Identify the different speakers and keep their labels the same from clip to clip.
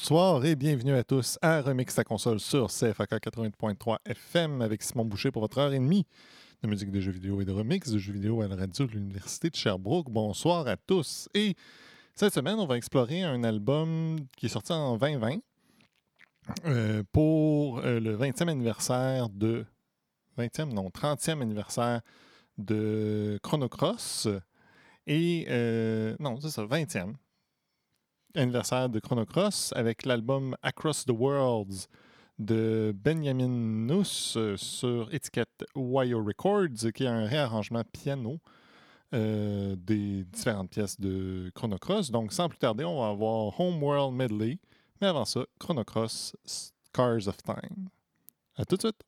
Speaker 1: Bonsoir et bienvenue à tous à Remix ta console sur CFAK 80.3 FM avec Simon Boucher pour votre heure et demie de musique de jeux vidéo et de remix de jeux vidéo à la radio de l'Université de Sherbrooke. Bonsoir à tous. Et cette semaine, on va explorer un album qui est sorti en 2020 euh, pour euh, le 20e anniversaire de. 20e, non, 30e anniversaire de Chrono Cross. Et. euh, non, c'est ça, 20e anniversaire de Chrono Cross avec l'album Across the Worlds de Benjamin Nuss euh, sur étiquette Wire Records, qui est un réarrangement piano euh, des différentes pièces de Chrono Cross. Donc, sans plus tarder, on va avoir Homeworld Medley. Mais avant ça, Chrono Cross Scars of Time. À tout de suite!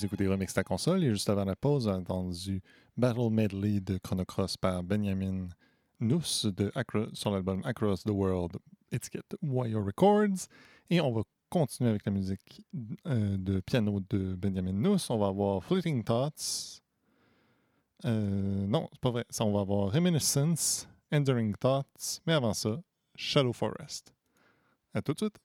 Speaker 1: Vous écoutez Remix ta console et juste avant la pause, on a entendu Battle Medley de Chronocross par Benjamin Nuss de Acro- sur l'album Across the World, étiquette Wire Records. Et on va continuer avec la musique euh, de piano de Benjamin Nuss. On va avoir Fleeting Thoughts. Euh, non, c'est pas vrai. Ça, on va avoir Reminiscence, Enduring Thoughts. Mais avant ça, Shadow Forest. À tout de suite.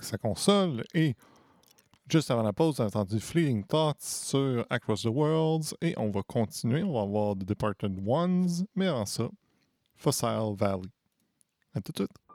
Speaker 1: Sa console et juste avant la pause, on a entendu Fleeting Thoughts sur Across the Worlds et on va continuer. On va avoir The Departed Ones, mais avant ça, Fossil Valley. À tout de suite.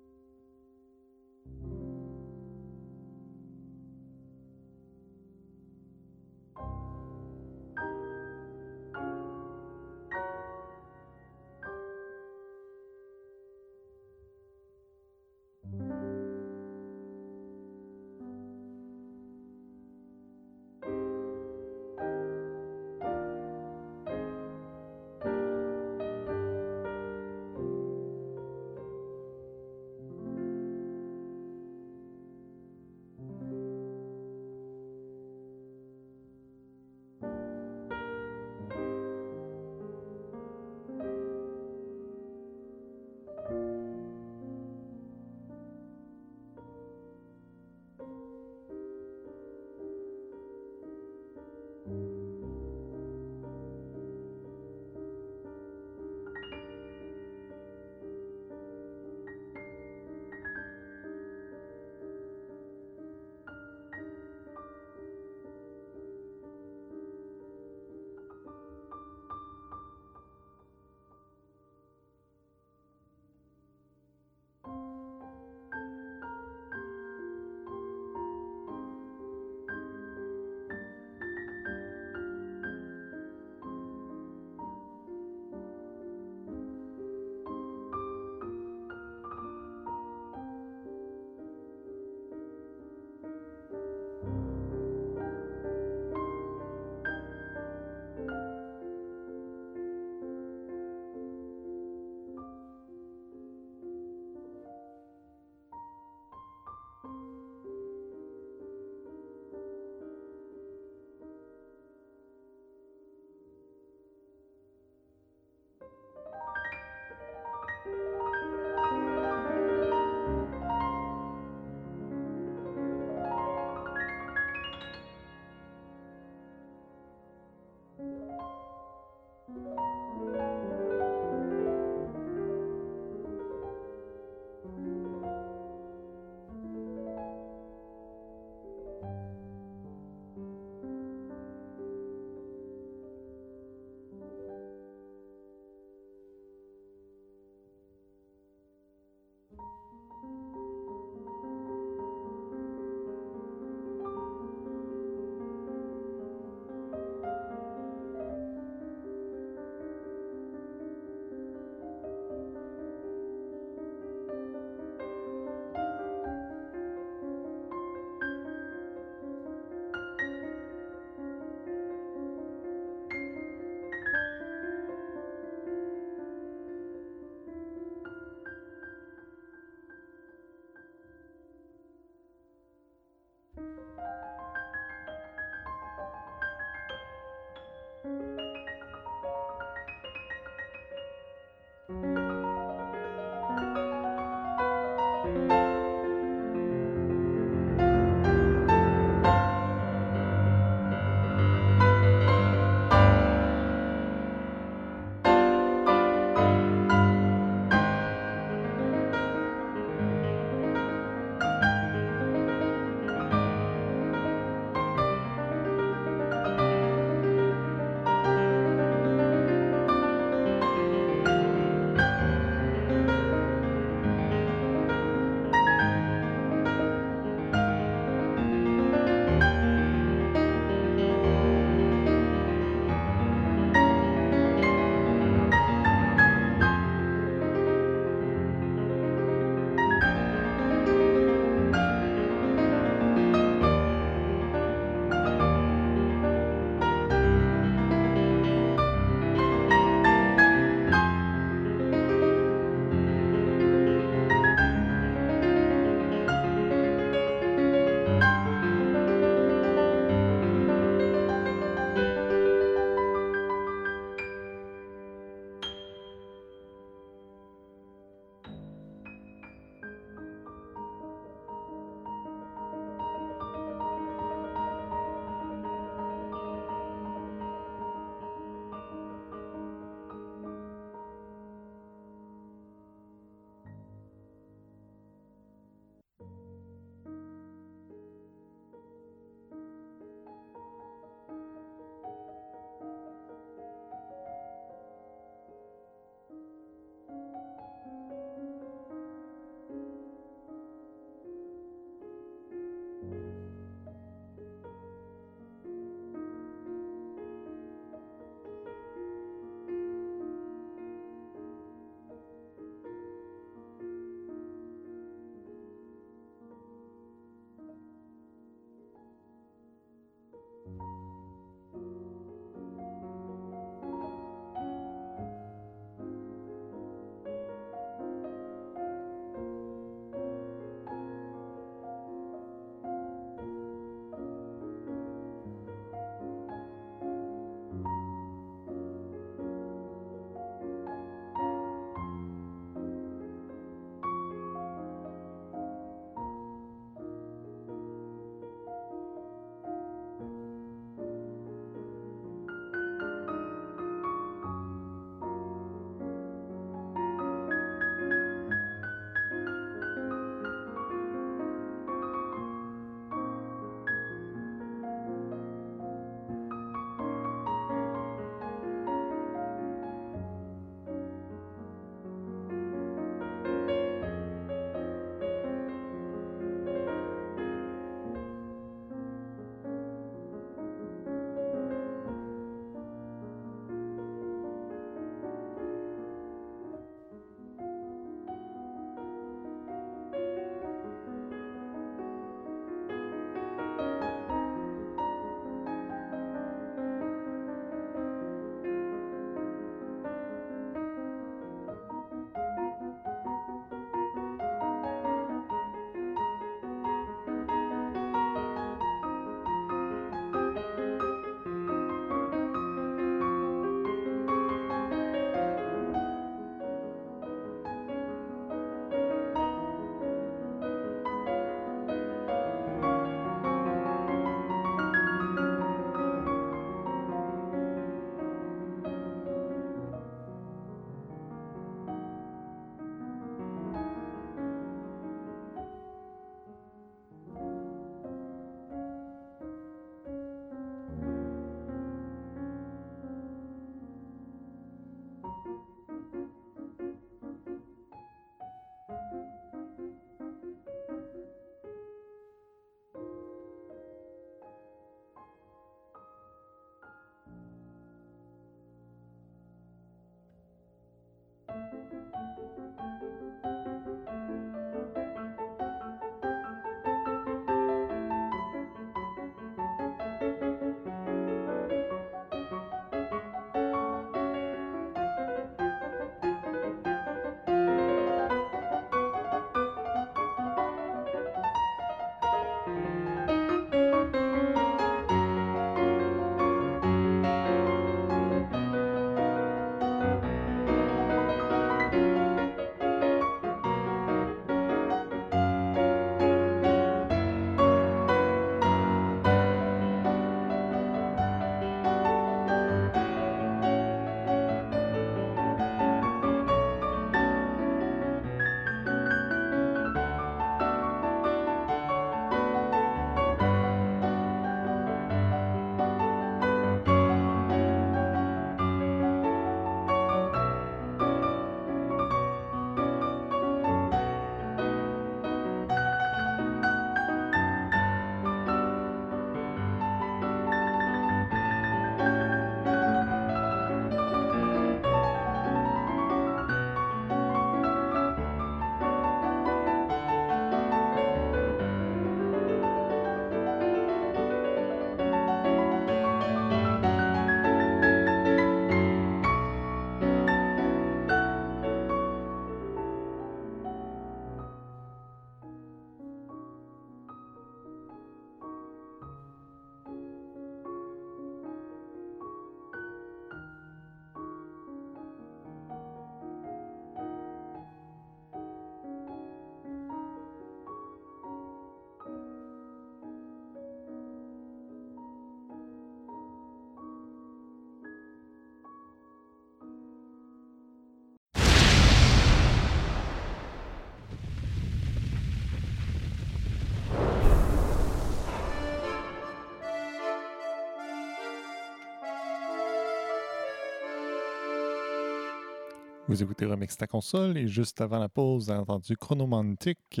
Speaker 1: Vous écoutez Remix ta console et juste avant la pause, vous avez entendu Chronomantic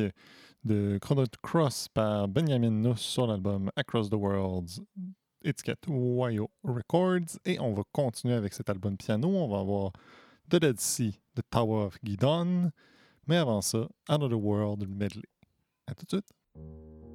Speaker 1: de Chrono Cross par Benjamin Nuss sur l'album Across the Worlds, étiquette Wayo Records. Et on va continuer avec cet album piano. On va avoir The Dead Sea, The Tower of Gidon. Mais avant ça, Another World Medley. À tout de suite.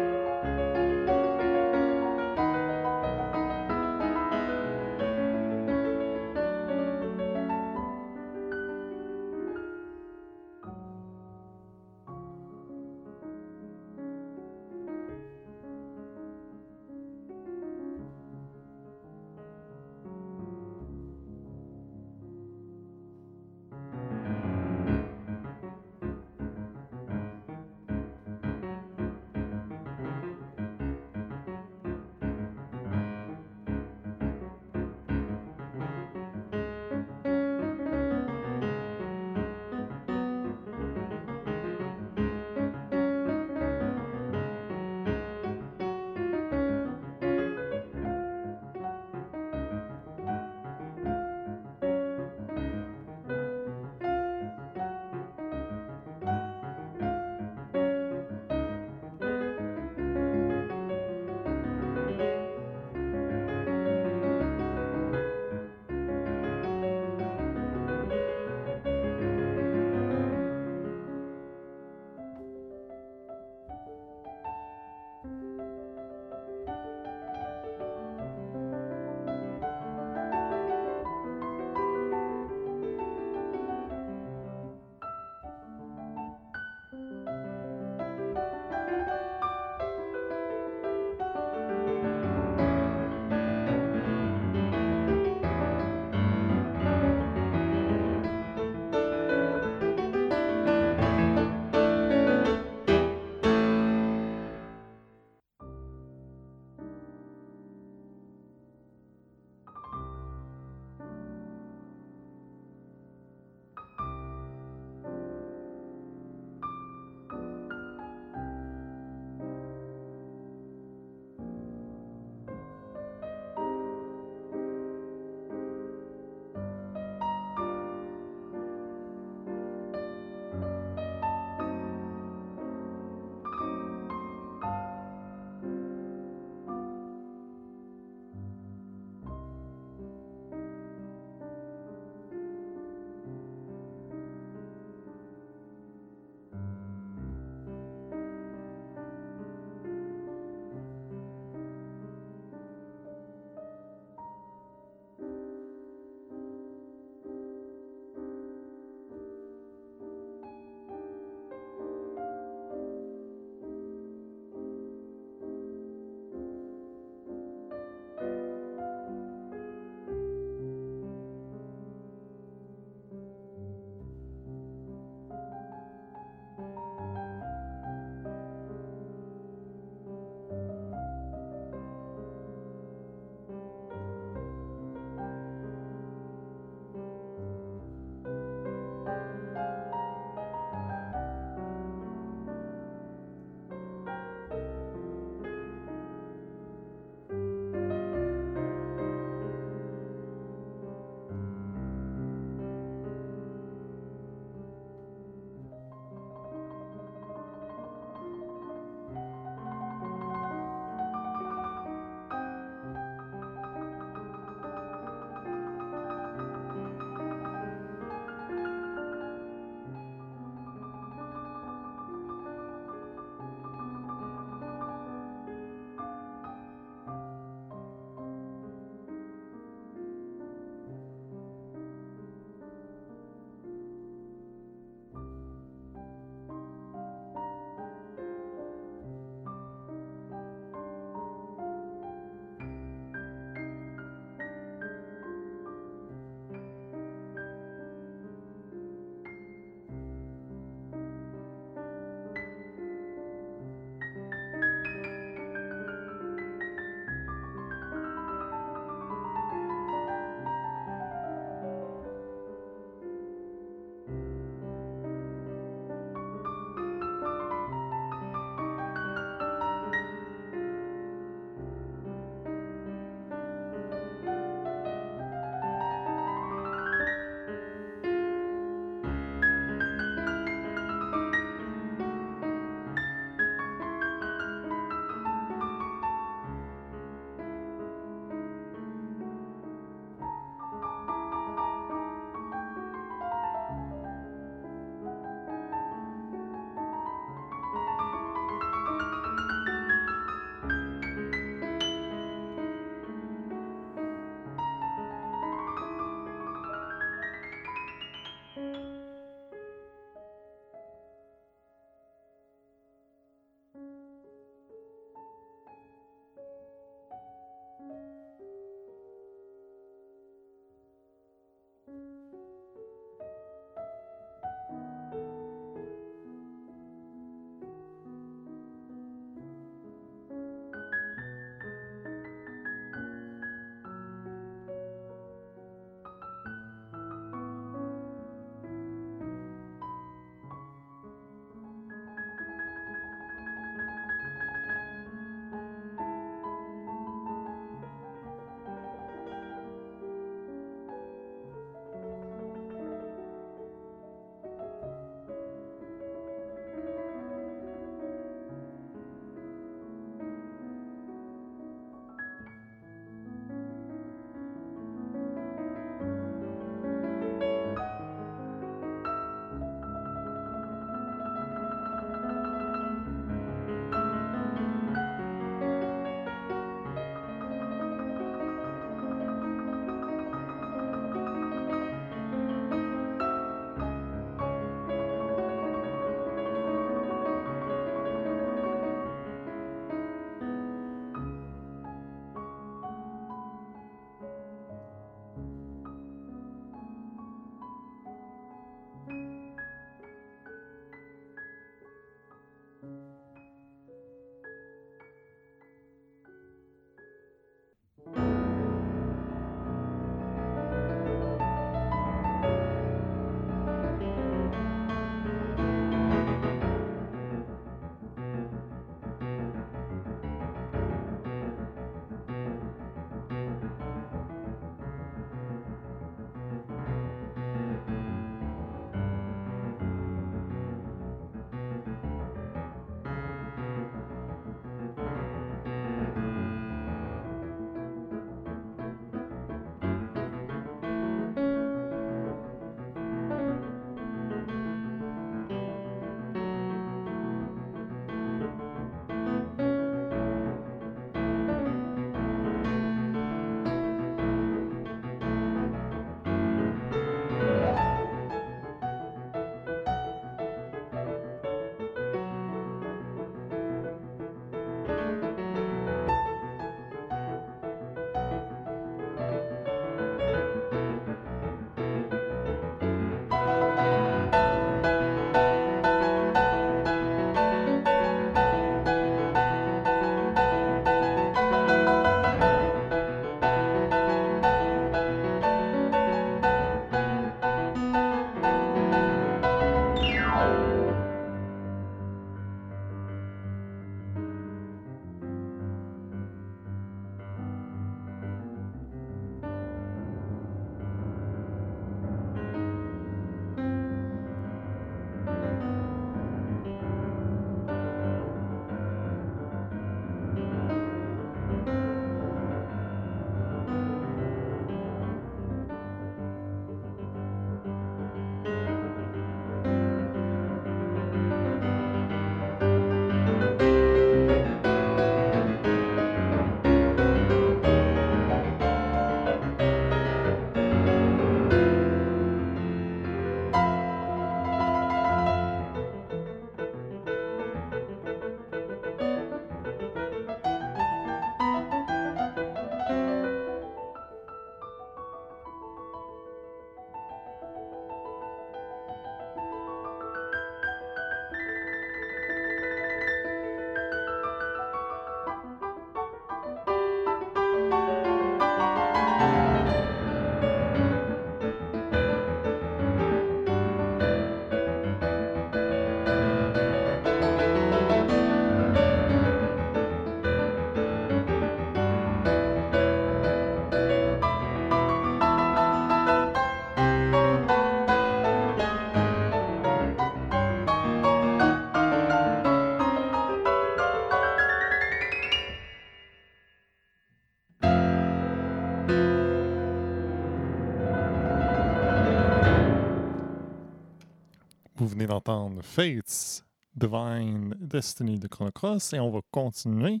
Speaker 1: Venez d'entendre Fates, Divine Destiny de Chrono Cross et on va continuer.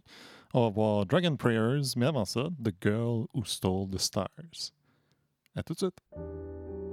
Speaker 1: On va voir Dragon Prayers, mais avant ça, The Girl Who Stole the Stars. À tout de suite.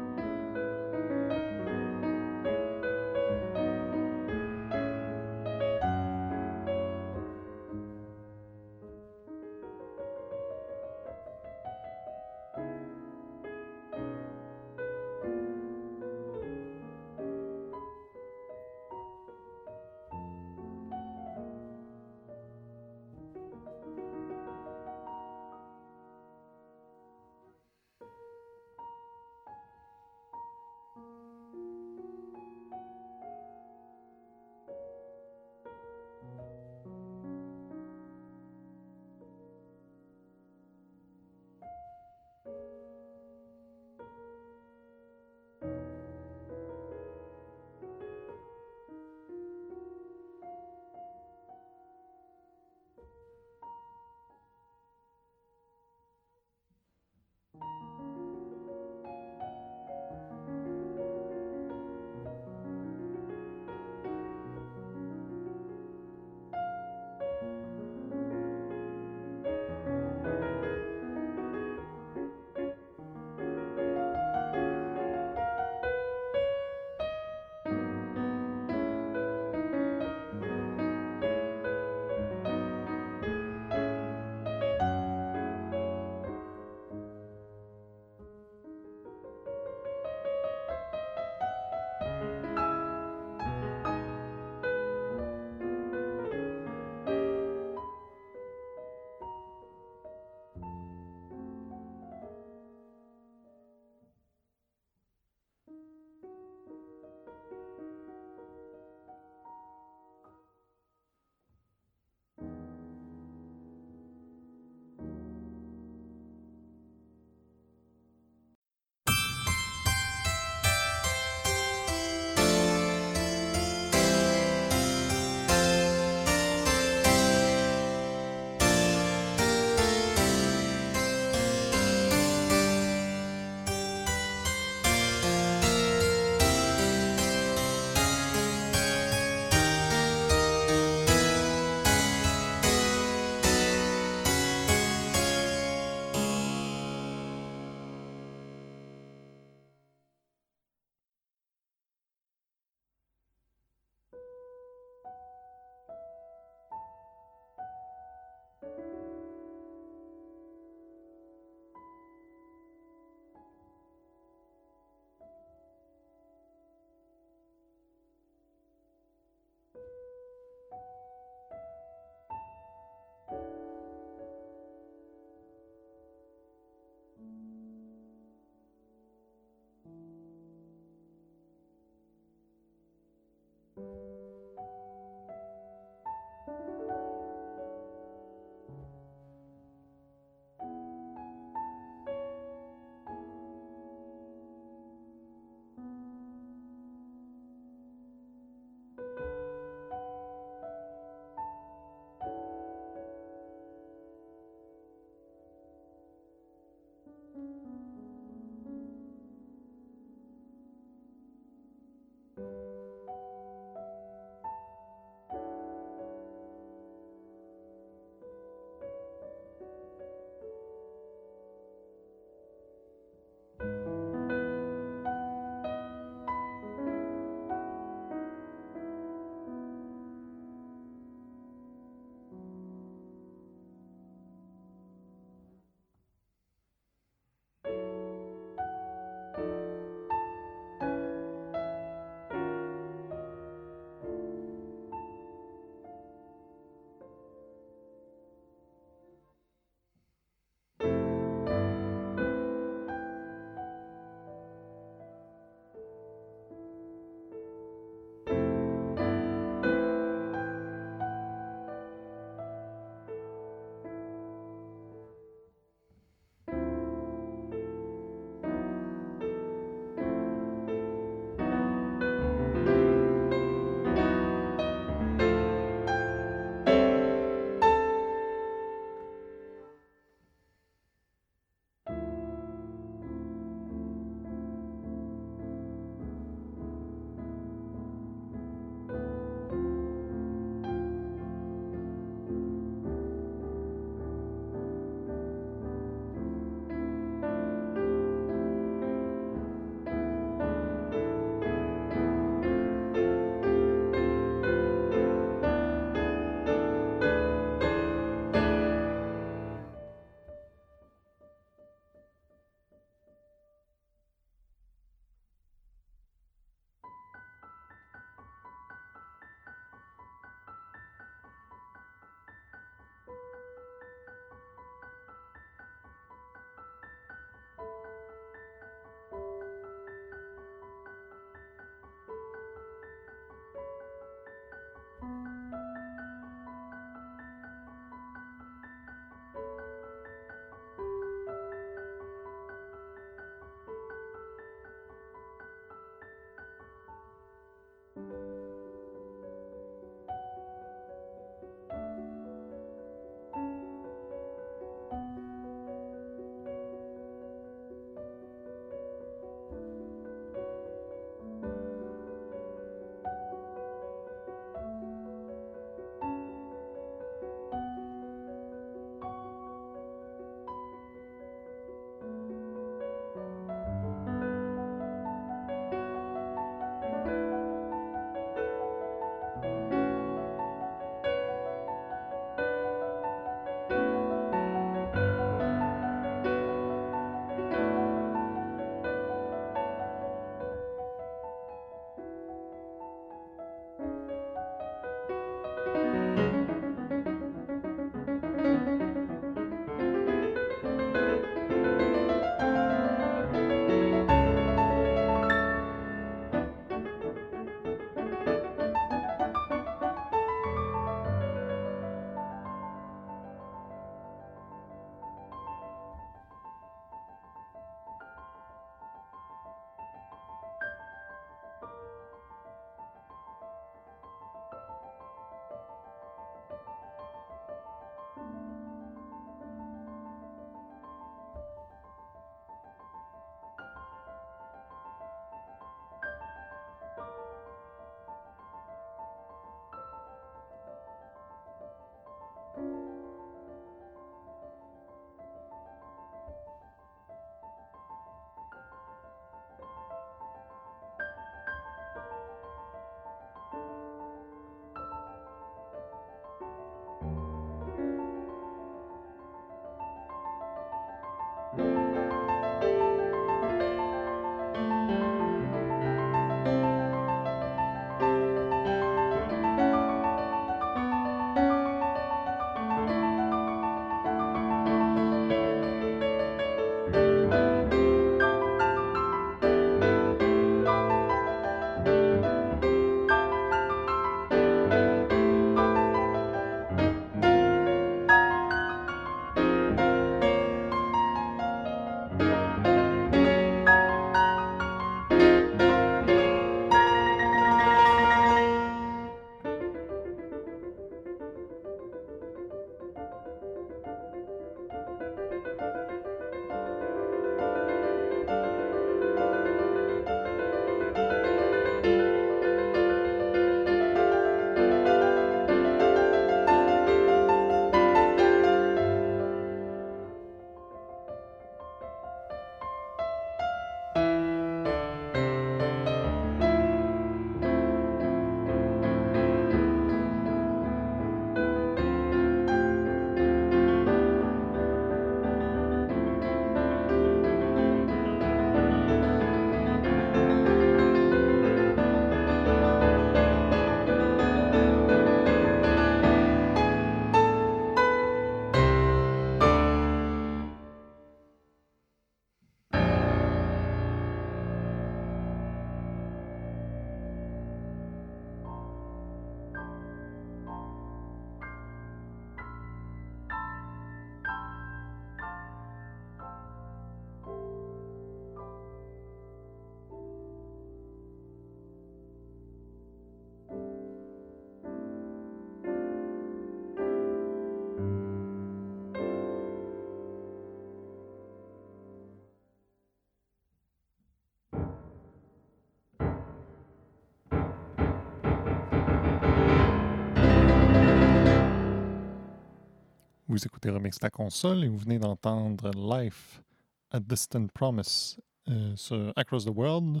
Speaker 1: Vous écoutez Remix la console et vous venez d'entendre Life, A Distant Promise euh, sur Across the World.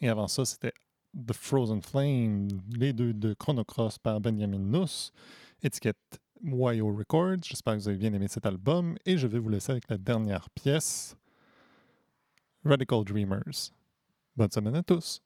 Speaker 1: Et avant ça, c'était The Frozen Flame, les deux de Chronocross par Benjamin Nuss, étiquette YO Records. J'espère que vous avez bien aimé cet album et je vais vous laisser avec la dernière pièce, Radical Dreamers. Bonne semaine à tous!